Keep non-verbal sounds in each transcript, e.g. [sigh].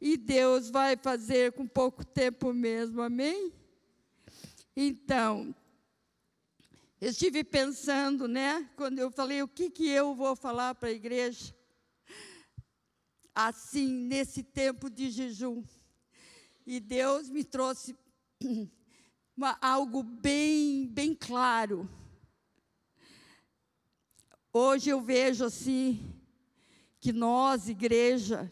E Deus vai fazer com pouco tempo mesmo, amém? Então, eu estive pensando, né, quando eu falei o que, que eu vou falar para a igreja, assim, nesse tempo de jejum. E Deus me trouxe [clears throat] uma, algo bem, bem claro. Hoje eu vejo assim, que nós, igreja,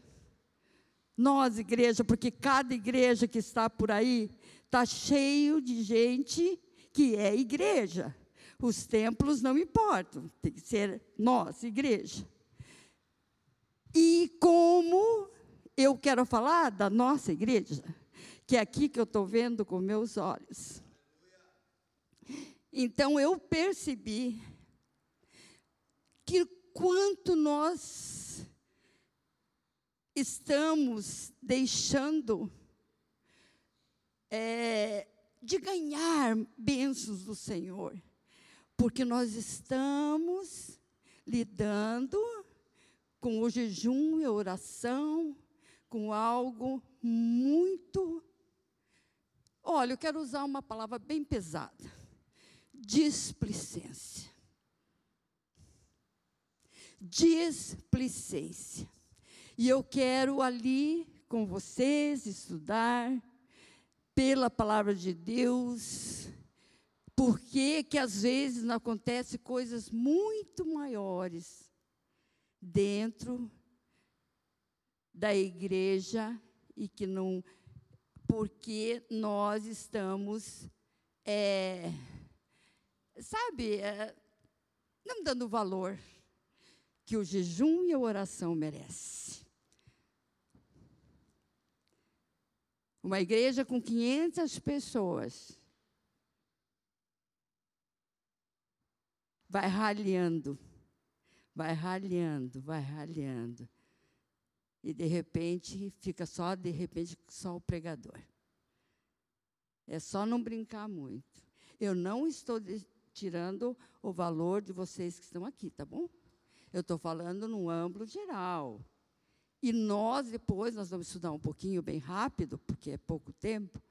nós, igreja, porque cada igreja que está por aí está cheio de gente que é igreja. Os templos não importam, tem que ser nós, igreja. E como eu quero falar da nossa igreja, que é aqui que eu estou vendo com meus olhos. Então eu percebi que quanto nós estamos deixando é, de ganhar bênçãos do Senhor, porque nós estamos lidando com o jejum e a oração, com algo muito. Olha, eu quero usar uma palavra bem pesada: displicência. Displicência. E eu quero ali com vocês estudar pela palavra de Deus, porque que às vezes não acontece coisas muito maiores dentro da igreja e que não porque nós estamos é, sabe é, não dando valor que o jejum e a oração merecem. Uma igreja com 500 pessoas. Vai ralhando, vai ralhando, vai ralhando. E de repente fica só, de repente, só o pregador. É só não brincar muito. Eu não estou tirando o valor de vocês que estão aqui, tá bom? Eu estou falando num âmbito geral. E nós, depois, nós vamos estudar um pouquinho bem rápido, porque é pouco tempo.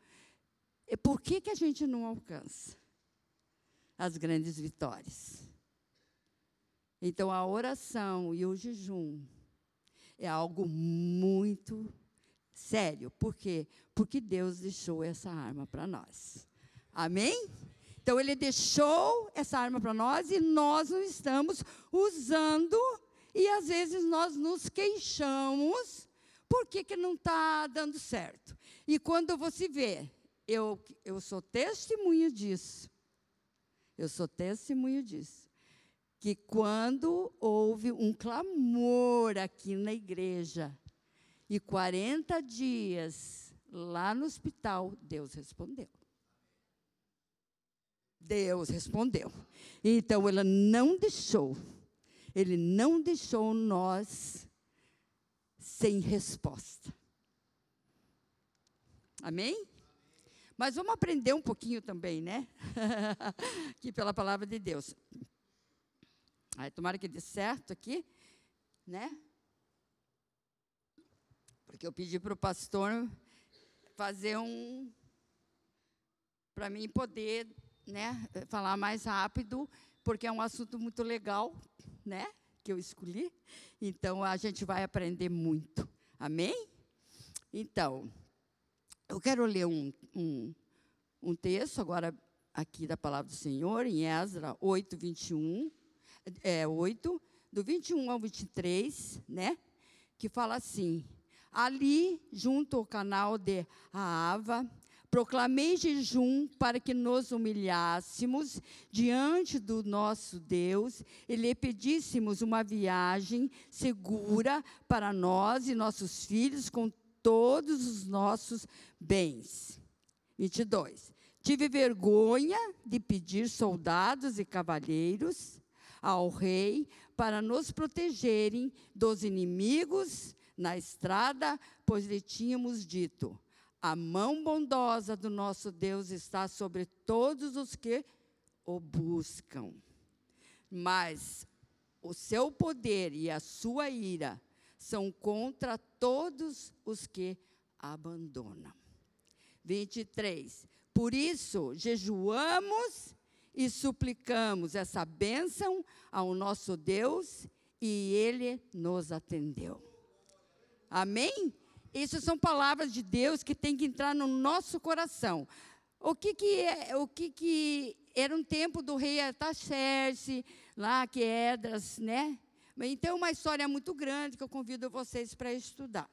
E por que, que a gente não alcança as grandes vitórias? Então, a oração e o jejum é algo muito sério. Por quê? Porque Deus deixou essa arma para nós. Amém? Então, Ele deixou essa arma para nós e nós não estamos usando e às vezes nós nos queixamos por que, que não está dando certo. E quando você vê, eu, eu sou testemunha disso. Eu sou testemunha disso. Que quando houve um clamor aqui na igreja, e 40 dias lá no hospital, Deus respondeu. Deus respondeu. Então, ela não deixou ele não deixou nós sem resposta. Amém? Mas vamos aprender um pouquinho também, né? [laughs] aqui pela palavra de Deus. Aí, tomara que dê certo aqui, né? Porque eu pedi para o pastor fazer um. para mim poder né, falar mais rápido, porque é um assunto muito legal, né? Que eu escolhi. Então, a gente vai aprender muito. Amém? Então, eu quero ler um, um, um texto agora aqui da palavra do Senhor, em Ezra 8, 21, é, 8, do 21 ao 23, né? Que fala assim: Ali, junto ao canal de Aava, Proclamei jejum para que nos humilhássemos diante do nosso Deus e lhe pedíssemos uma viagem segura para nós e nossos filhos com todos os nossos bens. 22. Tive vergonha de pedir soldados e cavalheiros ao rei para nos protegerem dos inimigos na estrada, pois lhe tínhamos dito: a mão bondosa do nosso Deus está sobre todos os que o buscam. Mas o seu poder e a sua ira são contra todos os que abandonam. 23. Por isso, jejuamos e suplicamos essa bênção ao nosso Deus e ele nos atendeu. Amém? Isso são palavras de Deus que têm que entrar no nosso coração. O que que é, o que que era um tempo do rei Artaxerxes, lá que Edras, né? Então, uma história muito grande que eu convido vocês para estudar.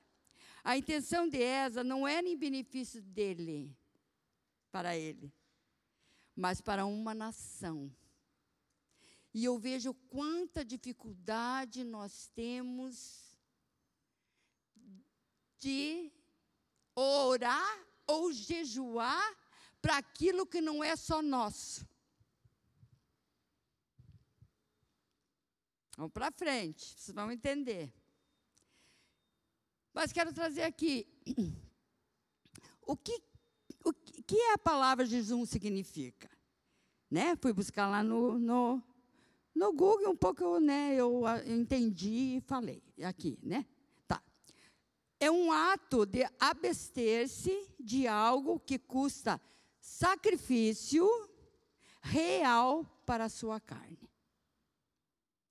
A intenção de Esa não era em benefício dele, para ele, mas para uma nação. E eu vejo quanta dificuldade nós temos de orar ou jejuar para aquilo que não é só nosso. Vamos para frente, vocês vão entender. Mas quero trazer aqui [clears throat] o que, o que a palavra jejum significa. Né? Fui buscar lá no, no, no Google um pouco, né, eu entendi e falei aqui, né? É um ato de abster-se de algo que custa sacrifício real para a sua carne.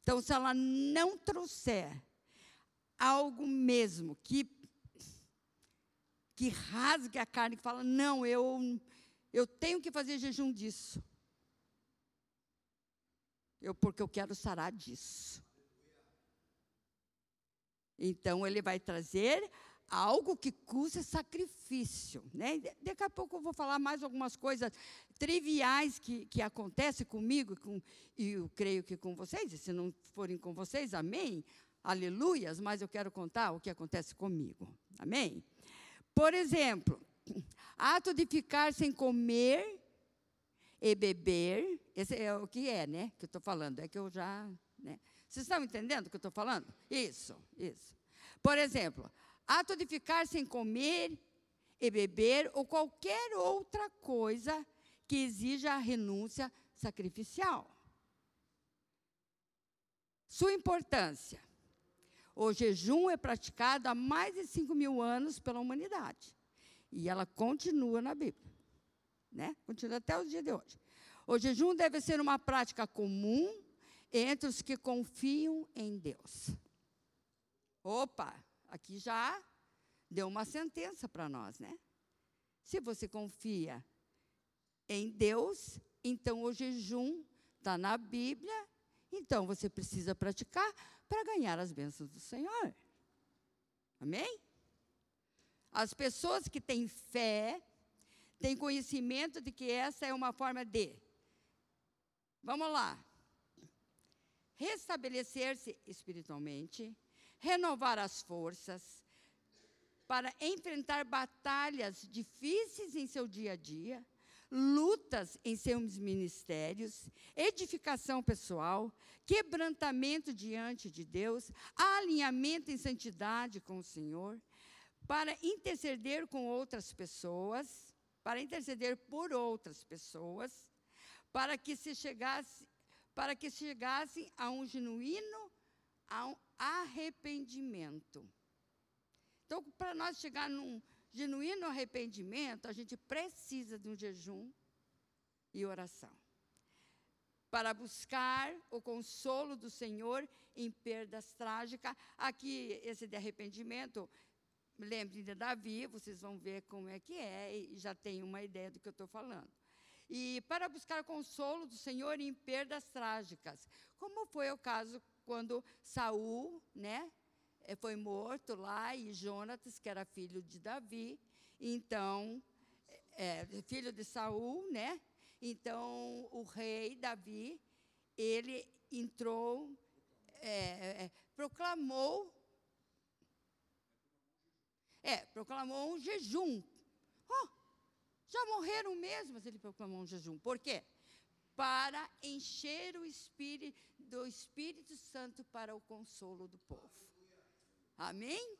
Então, se ela não trouxer algo mesmo que que rasgue a carne, que fala: "Não, eu eu tenho que fazer jejum disso". Eu porque eu quero sarar disso. Então ele vai trazer algo que custa sacrifício. Né? Daqui a pouco eu vou falar mais algumas coisas triviais que, que acontecem comigo com, e eu creio que com vocês, e se não forem com vocês, amém, aleluias, mas eu quero contar o que acontece comigo, amém? Por exemplo, ato de ficar sem comer e beber, esse é o que é, né, que eu estou falando, é que eu já, né? Vocês estão entendendo o que eu estou falando? Isso, isso. Por exemplo, ato de ficar sem comer e beber ou qualquer outra coisa que exija a renúncia sacrificial. Sua importância. O jejum é praticado há mais de 5 mil anos pela humanidade. E ela continua na Bíblia. Né? Continua até os dias de hoje. O jejum deve ser uma prática comum entre os que confiam em Deus. Opa, aqui já deu uma sentença para nós, né? Se você confia em Deus, então o jejum está na Bíblia, então você precisa praticar para ganhar as bênçãos do Senhor. Amém? As pessoas que têm fé, têm conhecimento de que essa é uma forma de. Vamos lá. Restabelecer-se espiritualmente, renovar as forças, para enfrentar batalhas difíceis em seu dia a dia, lutas em seus ministérios, edificação pessoal, quebrantamento diante de Deus, alinhamento em santidade com o Senhor, para interceder com outras pessoas, para interceder por outras pessoas, para que se chegasse, para que chegassem a um genuíno arrependimento. Então, para nós chegar num genuíno arrependimento, a gente precisa de um jejum e oração. Para buscar o consolo do Senhor em perdas trágicas. Aqui, esse de arrependimento, lembrem de Davi, vocês vão ver como é que é, e já tem uma ideia do que eu estou falando. E para buscar consolo do Senhor em perdas trágicas, como foi o caso quando Saul, né, eh, foi morto lá, e Jonatas, que era filho de Davi, então, é, filho de Saul, né? Então, o rei Davi, ele entrou, é, é, proclamou, é, proclamou um jejum. Já morreram mesmo, mas ele proclamou um jejum. Por quê? Para encher o espírito do Espírito Santo para o consolo do povo. Amém?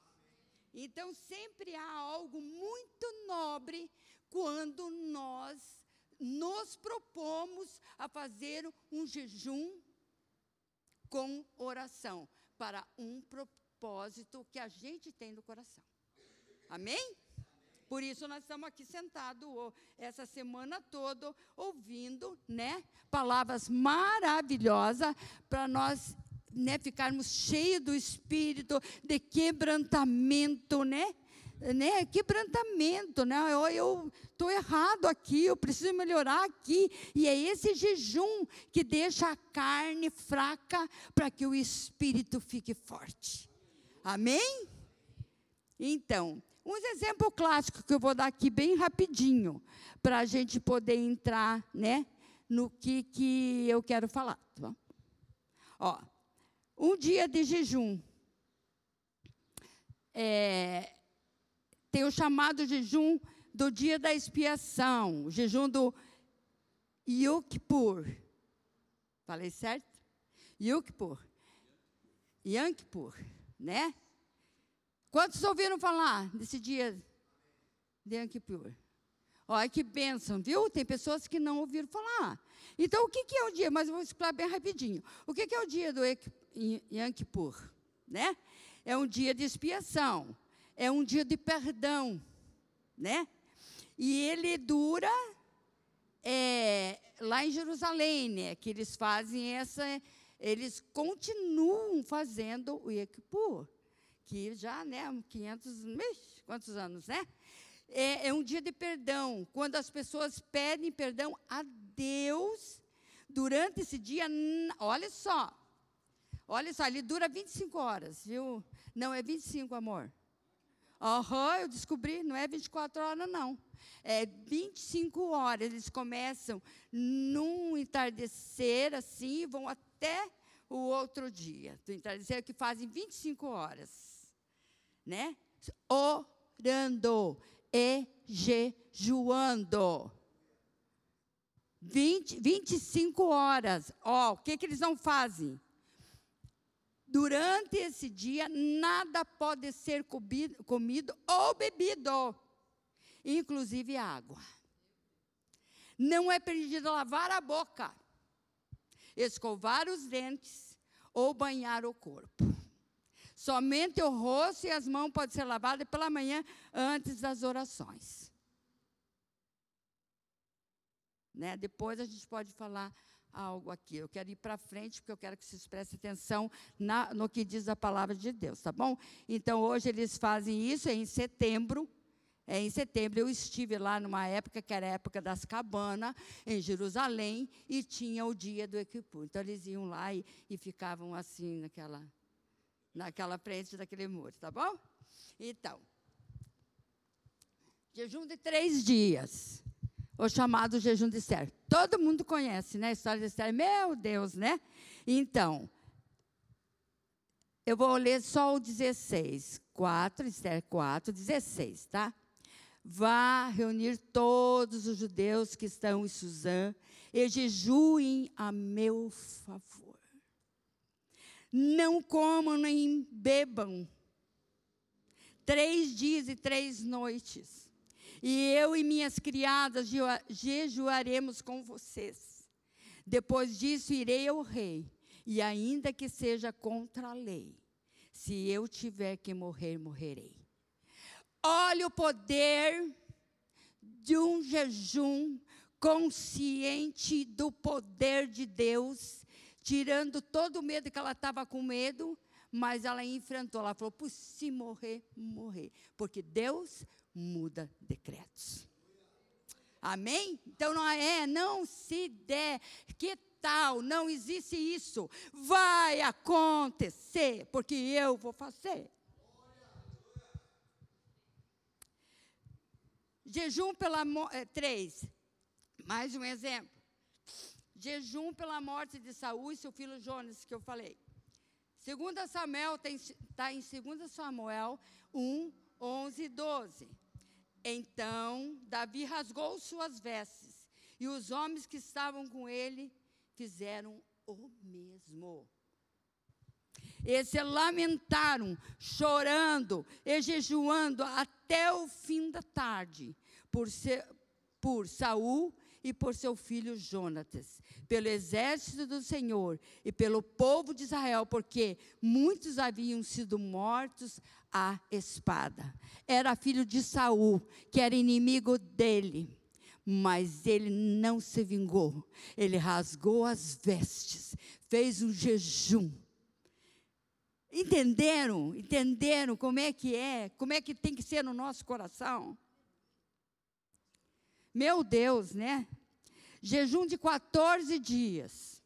Então, sempre há algo muito nobre quando nós nos propomos a fazer um jejum com oração para um, propósito que a gente tem no coração. Amém? Por isso nós estamos aqui sentados essa semana toda ouvindo, né, palavras maravilhosas para nós, né, ficarmos cheios do espírito de quebrantamento, né? Né, quebrantamento, né? Eu estou errado aqui, eu preciso melhorar aqui. E é esse jejum que deixa a carne fraca para que o espírito fique forte. Amém? Então, um exemplo clássico que eu vou dar aqui bem rapidinho, para a gente poder entrar né, no que, que eu quero falar. Tá Ó, um dia de jejum. É, tem o chamado jejum do dia da expiação, o jejum do Yom. Falei certo? Yom Kippur, né? Quantos ouviram falar desse dia de Yom Kippur? Olha que bênção, viu? Tem pessoas que não ouviram falar. Então, o que, que é o dia? Mas eu vou explicar bem rapidinho. O que, que é o dia do Yom? Né? É um dia de expiação. É um dia de perdão. Né? E ele dura é, lá em Jerusalém, né? Que eles fazem essa... Eles continuam fazendo o Yom que já, né, 500, quantos anos, né? É, é um dia de perdão, quando as pessoas pedem perdão a Deus durante esse dia. Olha só, olha só, ele dura 25 horas, viu? Não, é 25, amor. Aham, eu descobri, não é 24 horas, não. É 25 horas. Eles começam num entardecer, assim, vão até o outro dia. Do entardecer, que fazem 25 horas né? Orando e jejuando. 20, 25 horas. Ó, o que, que eles não fazem? Durante esse dia, nada pode ser comido, comido ou bebido, inclusive água. Não é permitido lavar a boca, escovar os dentes ou banhar o corpo. Somente o rosto e as mãos podem ser lavadas pela manhã antes das orações. Né? Depois a gente pode falar algo aqui. Eu quero ir para frente, porque eu quero que vocês prestem atenção na, no que diz a palavra de Deus, tá bom? Então, hoje eles fazem isso, em setembro. É, em setembro eu estive lá numa época que era a época das cabanas, em Jerusalém, e tinha o dia do equipu. Então, eles iam lá e, e ficavam assim, naquela naquela frente daquele muro, tá bom? Então, jejum de três dias, o chamado jejum de Esther. Todo mundo conhece, né? A história de Esther. Meu Deus, né? Então, eu vou ler só o 16. 4, Esther 4, 16, tá? Vá reunir todos os judeus que estão em Suzã e jejuem a meu favor não comam nem bebam. Três dias e três noites. E eu e minhas criadas jejuaremos com vocês. Depois disso, irei ao rei, e ainda que seja contra a lei, se eu tiver que morrer, morrerei. Olha o poder de um jejum consciente do poder de Deus tirando todo o medo que ela estava com medo, mas ela enfrentou. Ela falou: por se morrer, morrer. Porque Deus muda decretos. Amém? Então não é, não se der. Que tal? Não existe isso. Vai acontecer, porque eu vou fazer. Jejum pela é, três. Mais um exemplo jejum pela morte de Saul e seu filho Jonas, que eu falei. 2 Samuel está em 2 Samuel 1, 11 e 12. Então Davi rasgou suas vestes, e os homens que estavam com ele fizeram o mesmo. E se lamentaram, chorando e jejuando até o fim da tarde, por, ser, por Saul e por seu filho Jonatas, pelo exército do Senhor e pelo povo de Israel, porque muitos haviam sido mortos à espada. Era filho de Saul, que era inimigo dele. Mas ele não se vingou. Ele rasgou as vestes, fez um jejum. Entenderam? Entenderam como é que é? Como é que tem que ser no nosso coração? Meu Deus, né? Jejum de 14 dias.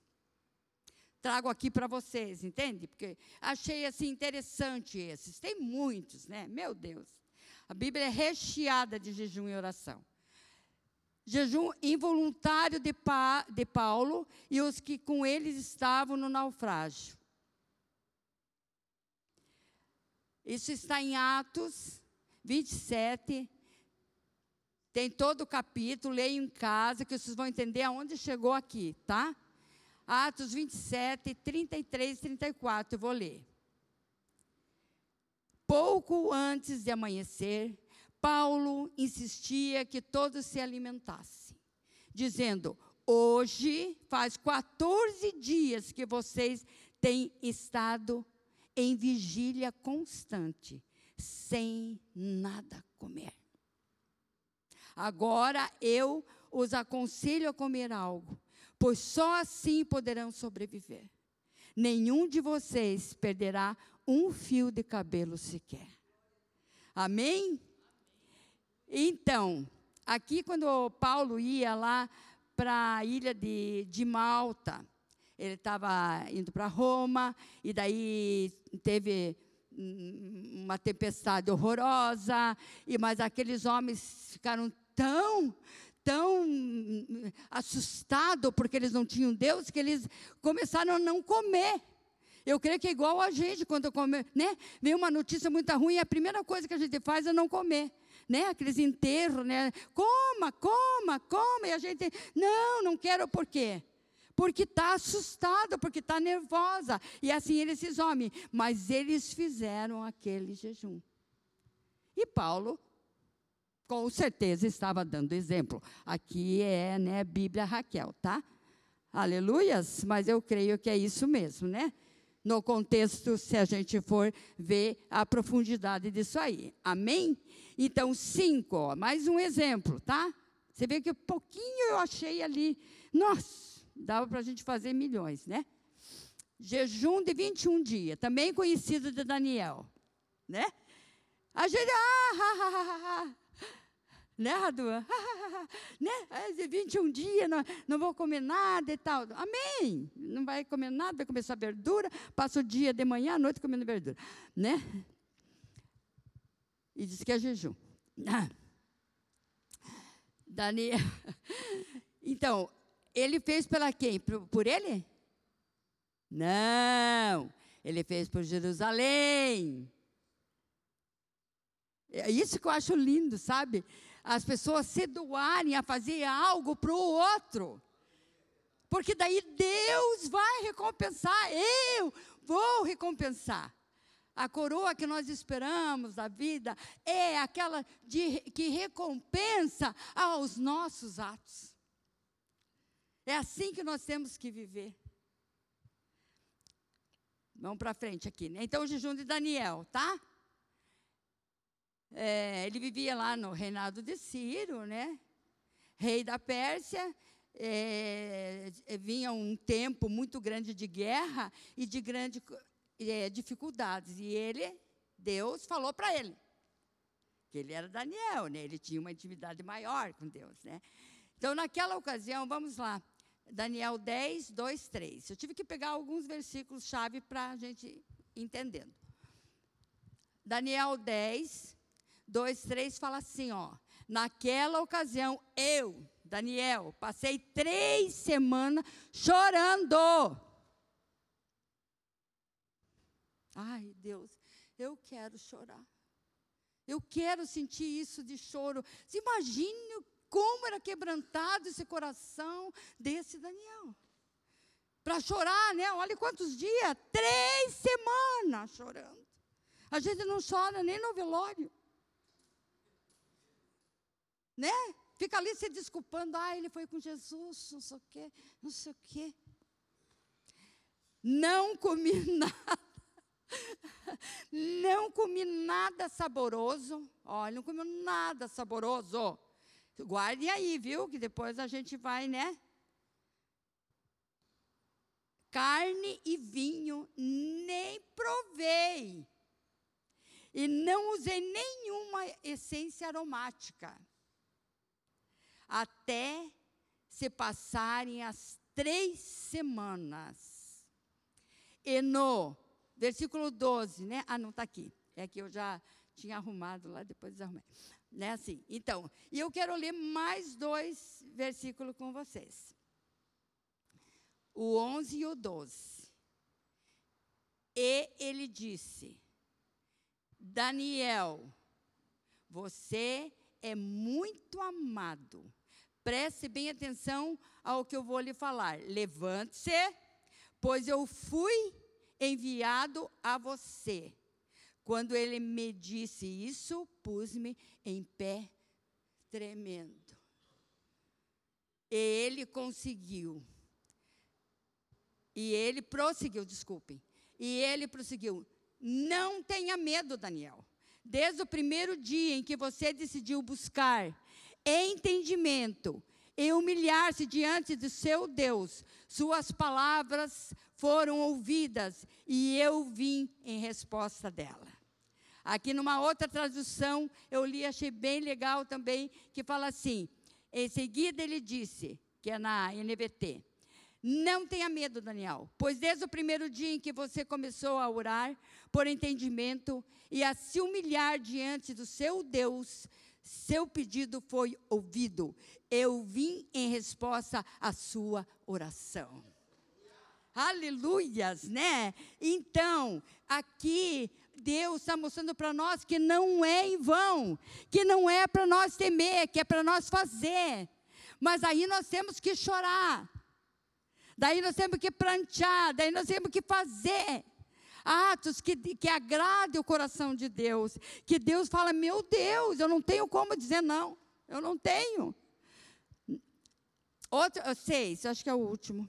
Trago aqui para vocês, entende? Porque achei assim interessante esses. Tem muitos, né? Meu Deus. A Bíblia é recheada de jejum e oração. Jejum involuntário de, pa, de Paulo e os que com eles estavam no naufrágio. Isso está em Atos 27, tem todo o capítulo, leio em casa, que vocês vão entender aonde chegou aqui, tá? Atos 27, 33 e 34, eu vou ler. Pouco antes de amanhecer, Paulo insistia que todos se alimentassem, dizendo: Hoje faz 14 dias que vocês têm estado em vigília constante, sem nada comer. Agora eu os aconselho a comer algo, pois só assim poderão sobreviver. Nenhum de vocês perderá um fio de cabelo sequer. Amém? Então, aqui quando Paulo ia lá para a ilha de, de Malta, ele estava indo para Roma, e daí teve uma tempestade horrorosa, e mas aqueles homens ficaram tão, tão assustados porque eles não tinham Deus que eles começaram a não comer. Eu creio que é igual a gente quando come, né? Vem uma notícia muito ruim, a primeira coisa que a gente faz é não comer, né? Aqueles enterros, né? Coma, coma, coma, e a gente, não, não quero por quê? Porque está assustado, porque está nervosa. E assim eles esses homens. Mas eles fizeram aquele jejum. E Paulo com certeza estava dando exemplo. Aqui é, né, Bíblia Raquel, tá? Aleluias, mas eu creio que é isso mesmo, né? No contexto, se a gente for ver a profundidade disso aí. Amém? Então, cinco, ó, mais um exemplo, tá? Você vê que pouquinho eu achei ali. Nossa, dava para a gente fazer milhões, né? Jejum de 21 dias, também conhecido de Daniel, né? A gente, ah, ah, ah, ah, ah né, Radua? [laughs] né? 21 dias, não, não vou comer nada e tal. Amém. Não vai comer nada, vai comer só verdura, passa o dia de manhã à noite comendo verdura. Né? E diz que é jejum. [laughs] Daniel. [laughs] Então, ele fez pela quem? Por, por ele? Não. Ele fez por Jerusalém. É isso que eu acho lindo, sabe? As pessoas se doarem a fazer algo para o outro. Porque daí Deus vai recompensar, eu vou recompensar. A coroa que nós esperamos da vida é aquela de, que recompensa aos nossos atos. É assim que nós temos que viver. Vamos para frente aqui. Né? Então, o jejum de Daniel, tá? É, ele vivia lá no reinado de Ciro, né? Rei da Pérsia. É, é, vinha um tempo muito grande de guerra e de grandes é, dificuldades. E ele, Deus, falou para ele que ele era Daniel, né? Ele tinha uma intimidade maior com Deus, né? Então, naquela ocasião, vamos lá. Daniel 10, 2, 3. Eu tive que pegar alguns versículos-chave para a gente entendendo. Daniel 10, 2, 3 fala assim, ó. Naquela ocasião, eu, Daniel, passei três semanas chorando. Ai, Deus, eu quero chorar. Eu quero sentir isso de choro. Você imagine como era quebrantado esse coração desse Daniel. Para chorar, né? Olha quantos dias. Três semanas chorando. A gente não chora nem no velório né? Fica ali se desculpando, ah, ele foi com Jesus, não sei o quê, não sei o quê. Não comi [laughs] nada. Não comi nada saboroso. Olha, não comi nada saboroso. Guardem aí, viu? Que depois a gente vai, né? Carne e vinho nem provei. E não usei nenhuma essência aromática. Até se passarem as três semanas. E no versículo 12, né? Ah, não está aqui. É que eu já tinha arrumado lá, depois desarrumei. Né, assim. Então, e eu quero ler mais dois versículos com vocês. O 11 e o 12. E ele disse: Daniel, você é muito amado. Preste bem atenção ao que eu vou lhe falar. Levante-se, pois eu fui enviado a você. Quando ele me disse isso, pus-me em pé, tremendo. E ele conseguiu. E ele prosseguiu, desculpem. E ele prosseguiu: Não tenha medo, Daniel. Desde o primeiro dia em que você decidiu buscar entendimento e humilhar-se diante do seu Deus, suas palavras foram ouvidas e eu vim em resposta dela. Aqui numa outra tradução, eu li, achei bem legal também, que fala assim: em seguida ele disse, que é na NVT, não tenha medo, Daniel, pois desde o primeiro dia em que você começou a orar por entendimento e a se humilhar diante do seu Deus, seu pedido foi ouvido. Eu vim em resposta à sua oração. Aleluias, né? Então, aqui Deus está mostrando para nós que não é em vão, que não é para nós temer, que é para nós fazer. Mas aí nós temos que chorar, daí nós temos que plantear, daí nós temos que fazer atos que, que agradem o coração de Deus. Que Deus fala: Meu Deus, eu não tenho como dizer não. Eu não tenho. Outro, seis, acho que é o último.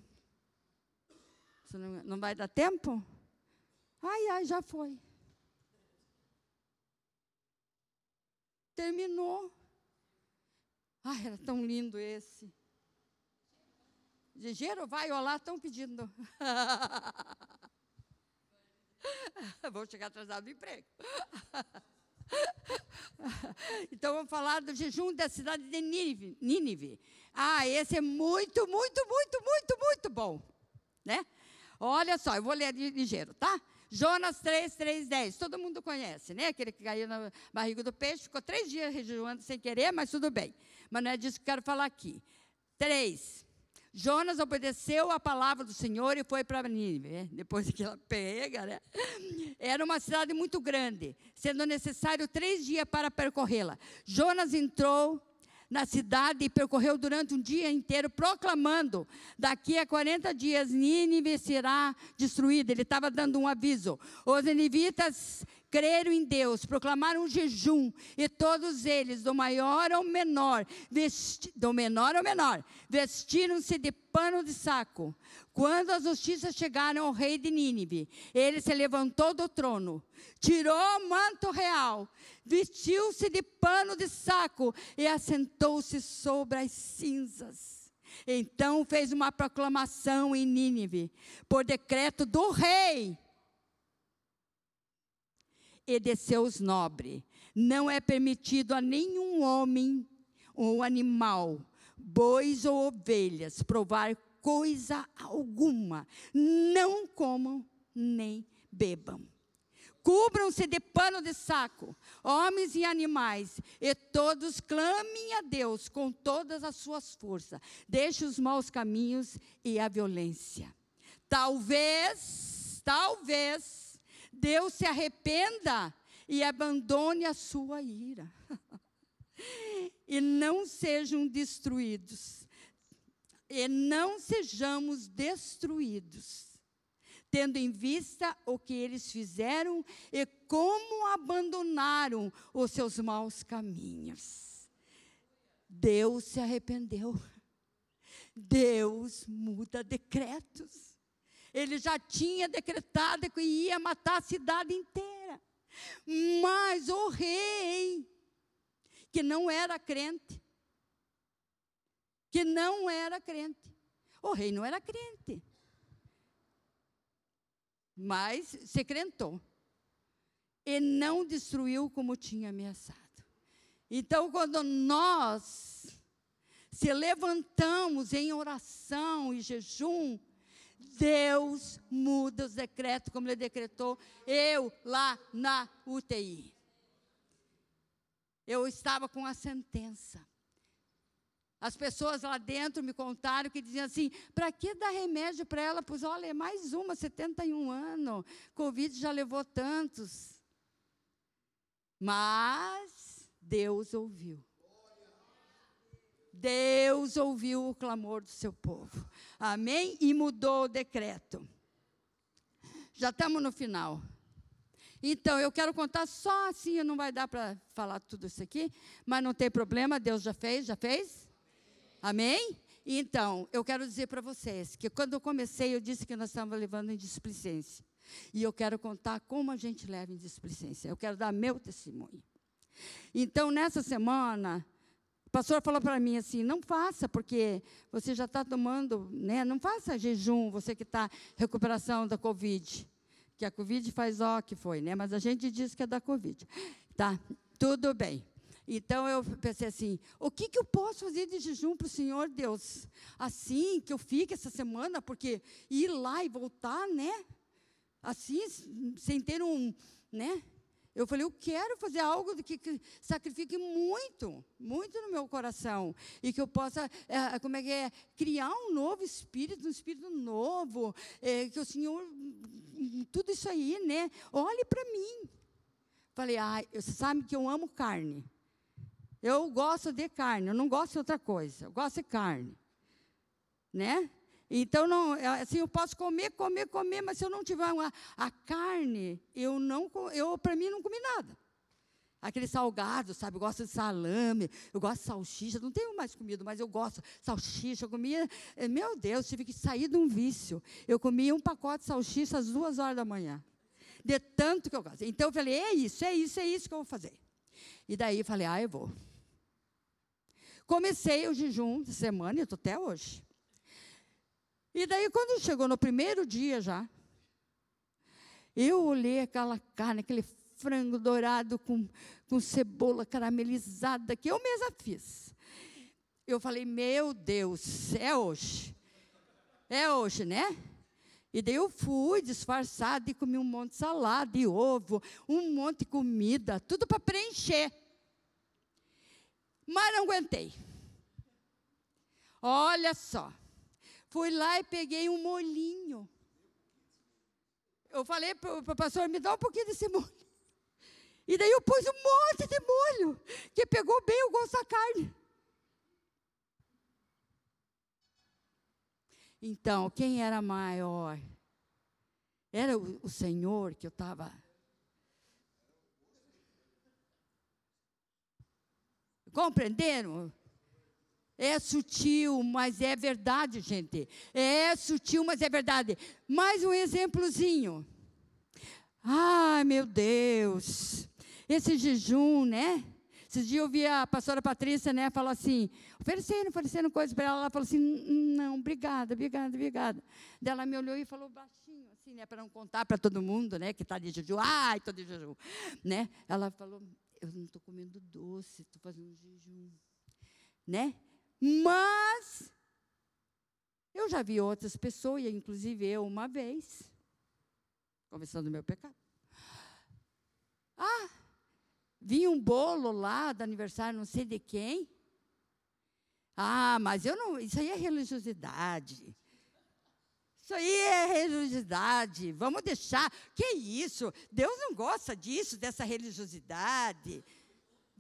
Não, vai dar tempo? Ai, ai, já foi. Terminou. Ai, era tão lindo esse. Ligeiro, vai, olá, estão pedindo. [laughs] [laughs] Vou chegar atrasado do emprego. [laughs] então vamos falar do jejum da cidade de Nínive. Nínive. Ah, esse é muito, muito, muito, muito, muito bom. Né? Olha só, eu vou ler ligeiro, tá? Jonas 3, 3, 10. Todo mundo conhece, né? Aquele que caiu na barriga do peixe, ficou três dias jejuando sem querer, mas tudo bem. Mas não é disso que eu quero falar aqui. 3. Jonas obedeceu a palavra do Senhor e foi para Nínive. Né? Depois que ela pega, né? Era uma cidade muito grande, sendo necessário três dias para percorrê-la. Jonas entrou na cidade e percorreu durante um dia inteiro, proclamando: daqui a 40 dias Nínive será destruída. Ele estava dando um aviso. Os ninivitas creram em Deus, proclamaram um jejum, e todos eles, do maior ao menor, vesti, do menor ao menor, vestiram-se de pano de saco. Quando as notícias chegaram ao rei de Nínive, ele se levantou do trono, tirou o manto real, vestiu-se de pano de saco e assentou-se sobre as cinzas. Então fez uma proclamação em Nínive, por decreto do rei e de seus nobres. Não é permitido a nenhum homem ou animal, bois ou ovelhas, provar coisa alguma. Não comam nem bebam. Cubram-se de pano de saco, homens e animais, e todos clamem a Deus com todas as suas forças. Deixe os maus caminhos e a violência. Talvez, talvez, Deus se arrependa e abandone a sua ira. [laughs] e não sejam destruídos. E não sejamos destruídos, tendo em vista o que eles fizeram e como abandonaram os seus maus caminhos. Deus se arrependeu. Deus muda decretos. Ele já tinha decretado que ia matar a cidade inteira. Mas o rei, que não era crente, que não era crente, o rei não era crente, mas se crentou e não destruiu como tinha ameaçado. Então, quando nós se levantamos em oração e jejum, Deus muda os decretos, como Ele decretou, eu lá na UTI. Eu estava com a sentença. As pessoas lá dentro me contaram que diziam assim: para que dar remédio para ela? Pois olha, é mais uma, 71 anos. Covid já levou tantos. Mas Deus ouviu. Deus ouviu o clamor do seu povo. Amém? E mudou o decreto. Já estamos no final. Então, eu quero contar só assim, não vai dar para falar tudo isso aqui, mas não tem problema, Deus já fez, já fez? Amém? Então, eu quero dizer para vocês que quando eu comecei, eu disse que nós estávamos levando em displicência. E eu quero contar como a gente leva em displicência. Eu quero dar meu testemunho. Então, nessa semana, pastor falou para mim assim: não faça, porque você já está tomando, né? Não faça jejum, você que está recuperação da Covid. Que a Covid faz ó que foi, né? Mas a gente diz que é da Covid. Tá, tudo bem. Então eu pensei assim: o que, que eu posso fazer de jejum para o Senhor Deus? Assim que eu fique essa semana, porque ir lá e voltar, né? assim, sem ter um, né? Eu falei, eu quero fazer algo que, que sacrifique muito, muito no meu coração. E que eu possa, é, como é que é, criar um novo espírito, um espírito novo. É, que o Senhor, tudo isso aí, né? Olhe para mim. Falei, ah, você sabe que eu amo carne. Eu gosto de carne, eu não gosto de outra coisa. Eu gosto de carne. Né? Então, não, é, assim, eu posso comer, comer, comer, mas se eu não tiver uma, a carne, eu não, eu para mim não comi nada. Aquele salgado, sabe? Eu gosto de salame, eu gosto de salsicha, não tenho mais comido, mas eu gosto. Salsicha, eu comia, eh, meu Deus, tive que sair de um vício. Eu comia um pacote de salsicha às duas horas da manhã. De tanto que eu gosto. Então eu falei, é isso, é isso, é isso que eu vou fazer. E daí eu falei, ah, eu vou. Comecei o jejum de semana, e estou até hoje. E daí, quando chegou no primeiro dia já, eu olhei aquela carne, aquele frango dourado com, com cebola caramelizada, que eu mesma fiz. Eu falei, meu Deus, é hoje. É hoje, né? E daí eu fui disfarçada e comi um monte de salada e ovo, um monte de comida, tudo para preencher. Mas não aguentei. Olha só. Fui lá e peguei um molhinho. Eu falei para o pastor, me dá um pouquinho desse molho. E daí eu pus um monte de molho, que pegou bem o gosto da carne. Então, quem era maior? Era o, o Senhor que eu estava. Compreenderam? É sutil, mas é verdade, gente. É sutil, mas é verdade. Mais um exemplozinho. Ai, meu Deus. Esse jejum, né? Esses dias eu vi a pastora Patrícia, né, falar assim, oferecendo, oferecendo coisas para ela. Ela falou assim: não, obrigada, obrigada, obrigada. Daí ela me olhou e falou baixinho, assim, né, para não contar para todo mundo, né, que está de jejum. Ai, estou de jejum. Né? Ela falou: eu não estou comendo doce, estou fazendo jejum. Né? Mas eu já vi outras pessoas, inclusive eu uma vez, confessando o meu pecado. Ah, vi um bolo lá do aniversário não sei de quem. Ah, mas eu não, isso aí é religiosidade. Isso aí é religiosidade. Vamos deixar. Que isso? Deus não gosta disso, dessa religiosidade.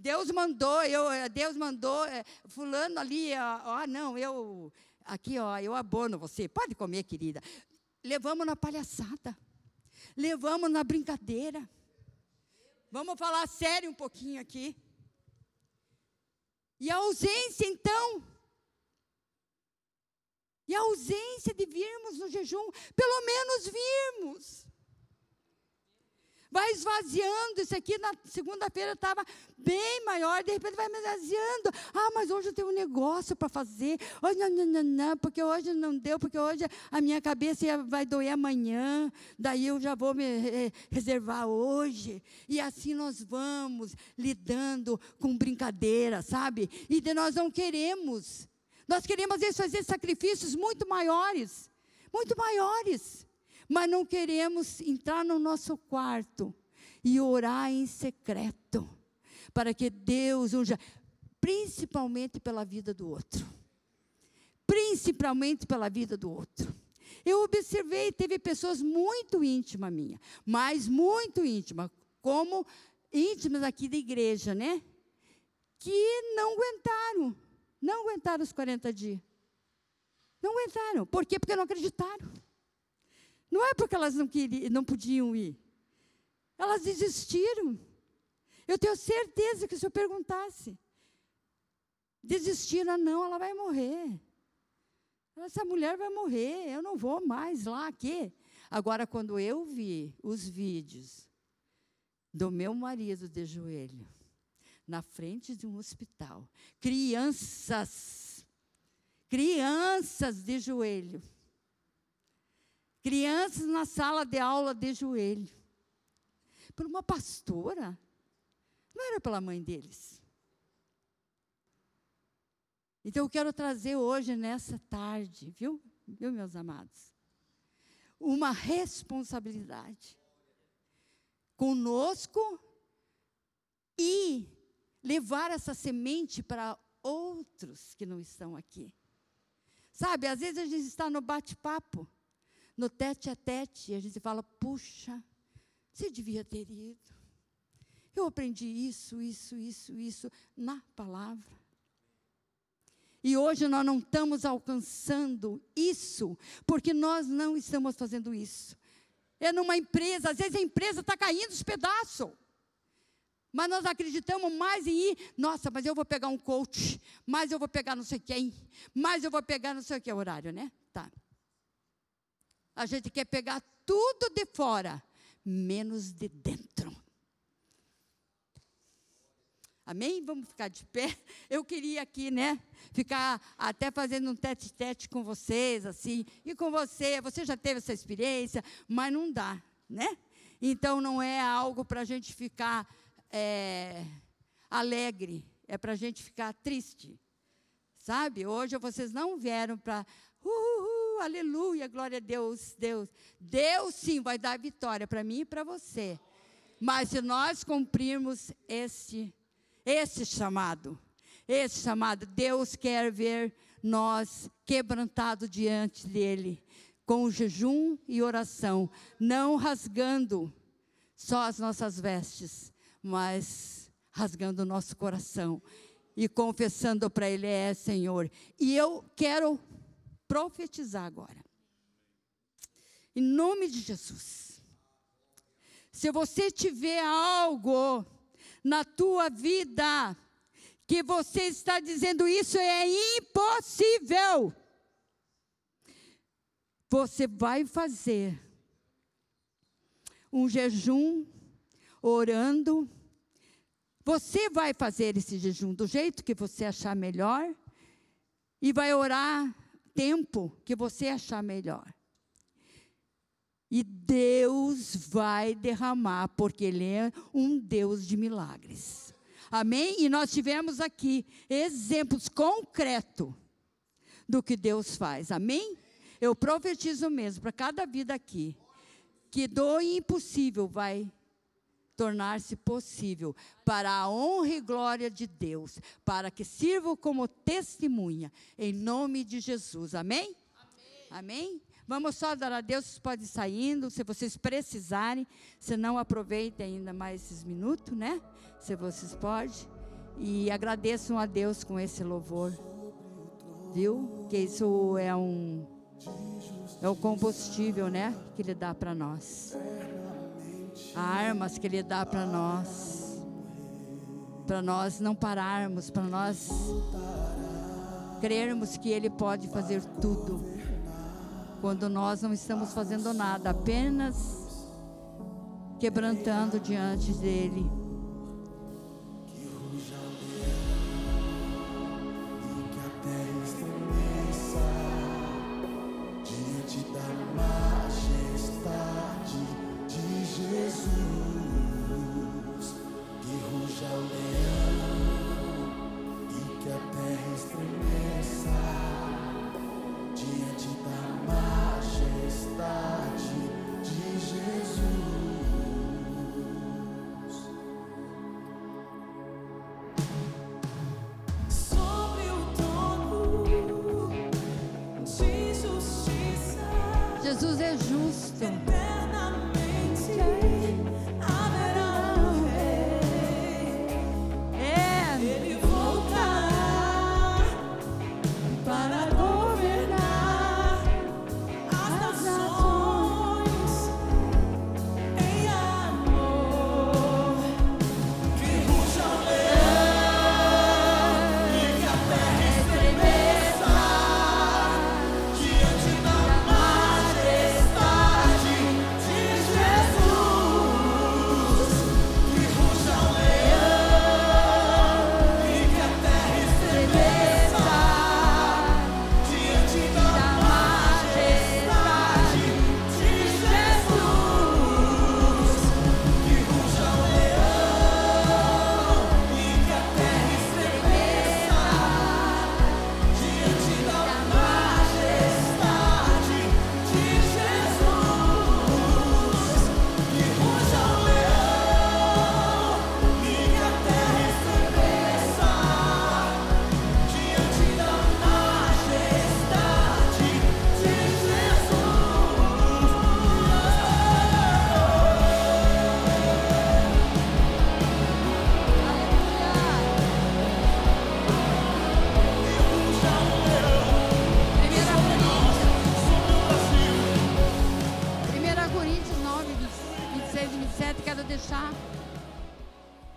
Deus mandou, eu, eh, Deus mandou, é, fulano ali, ó, não, eu, aqui, ó, eu abono você, pode comer, querida. Levamos na palhaçada, levamos na brincadeira. Vamos falar sério um pouquinho aqui. E a ausência, então, e a ausência de virmos no jejum, pelo menos virmos. Vai esvaziando, isso aqui na segunda-feira estava bem maior, de repente vai me esvaziando. Ah, mas hoje eu tenho um negócio para fazer. Hoje não, não, não, não, porque hoje não deu, porque hoje a minha cabeça vai doer amanhã. Daí eu já vou me reservar hoje. E assim nós vamos lidando com brincadeira, sabe? E nós não queremos nós queremos vezes, fazer sacrifícios muito maiores, muito maiores, mas não queremos entrar no nosso quarto e orar em secreto, para que Deus unja, principalmente pela vida do outro. Principalmente pela vida do outro. Eu observei, teve pessoas muito íntimas minha, mas muito íntimas, como íntimas aqui da igreja, né? Que não aguentaram não aguentaram os 40 dias. Não aguentaram. Por quê? Porque não acreditaram. Não é porque elas não, queriam, não podiam ir. Elas desistiram. Eu tenho certeza que se eu perguntasse, desistiram, não, ela vai morrer. Essa mulher vai morrer, eu não vou mais lá, aqui. Agora, quando eu vi os vídeos do meu marido de joelho, na frente de um hospital. Crianças, crianças de joelho. Crianças na sala de aula de joelho. Por uma pastora. Não era pela mãe deles. Então eu quero trazer hoje, nessa tarde, viu, viu meus amados? Uma responsabilidade conosco e levar essa semente para outros que não estão aqui. Sabe, às vezes a gente está no bate-papo, no tete a tete, a gente fala: puxa, você devia ter ido. Eu aprendi isso, isso, isso, isso na palavra. E hoje nós não estamos alcançando isso, porque nós não estamos fazendo isso. É numa empresa, às vezes a empresa está caindo os pedaços. Mas nós acreditamos mais em ir, nossa, mas eu vou pegar um coach, mas eu vou pegar não sei quem, mas eu vou pegar não sei o que horário, né? Tá. A gente quer pegar tudo de fora, menos de dentro. Amém? Vamos ficar de pé. Eu queria aqui, né, ficar até fazendo um tete-tete com vocês, assim, e com você. Você já teve essa experiência, mas não dá, né? Então não é algo para a gente ficar é, alegre, é para a gente ficar triste. Sabe? Hoje vocês não vieram para. Uh, aleluia, glória a Deus, Deus. Deus sim vai dar vitória para mim e para você. Mas se nós cumprirmos esse, esse chamado, esse chamado, Deus quer ver nós quebrantados diante dEle, com jejum e oração, não rasgando só as nossas vestes, mas rasgando o nosso coração e confessando para Ele: é Senhor. E eu quero profetizar agora. Em nome de Jesus. Se você tiver algo na tua vida que você está dizendo isso é impossível, você vai fazer um jejum orando. Você vai fazer esse jejum do jeito que você achar melhor e vai orar tempo que você achar melhor. E Deus vai derramar, porque Ele é um Deus de milagres. Amém? E nós tivemos aqui exemplos concretos do que Deus faz. Amém? Eu profetizo mesmo para cada vida aqui que do impossível vai tornar-se possível para a honra e glória de Deus, para que sirvam como testemunha, em nome de Jesus. Amém? Amém? Amém? Vamos só dar a Deus, pode ir saindo, se vocês precisarem, se não aproveitem ainda mais esses minutos, né? Se vocês podem. E agradeçam a Deus com esse louvor. Viu? Que isso é um é o combustível, né, que ele dá para nós armas que Ele dá para nós. para nós não pararmos, para nós crermos que Ele pode fazer tudo, quando nós não estamos fazendo nada, apenas quebrantando diante dEle.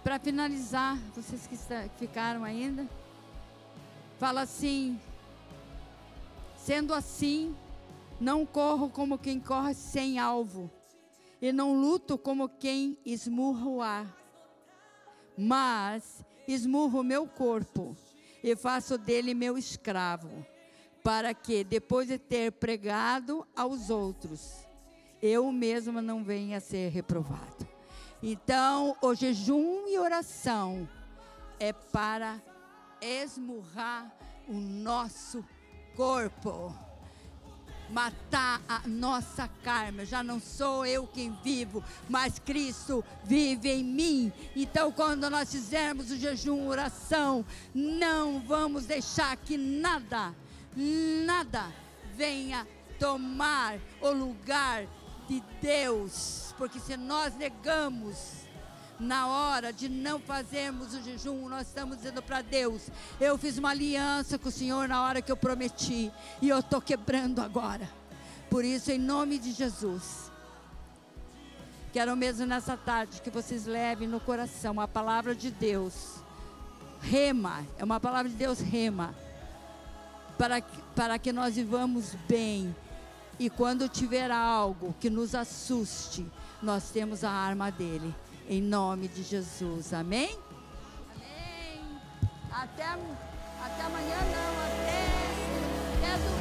Para finalizar, vocês que ficaram ainda. Fala assim: sendo assim, não corro como quem corre sem alvo, e não luto como quem esmurra o ar, mas esmurro o meu corpo e faço dele meu escravo, para que, depois de ter pregado aos outros, eu mesma não venha a ser reprovado. Então, o jejum e oração é para esmurrar o nosso corpo, matar a nossa carne. Já não sou eu quem vivo, mas Cristo vive em mim. Então, quando nós fizermos o jejum e oração, não vamos deixar que nada, nada venha tomar o lugar de Deus, porque se nós negamos na hora de não fazermos o jejum, nós estamos dizendo para Deus: eu fiz uma aliança com o Senhor na hora que eu prometi, e eu estou quebrando agora. Por isso, em nome de Jesus, quero mesmo nessa tarde que vocês levem no coração a palavra de Deus. Rema, é uma palavra de Deus, rema, para para que nós vivamos bem. E quando tiver algo que nos assuste, nós temos a arma dele. Em nome de Jesus. Amém? Amém. Até, até amanhã não, até, até domingo.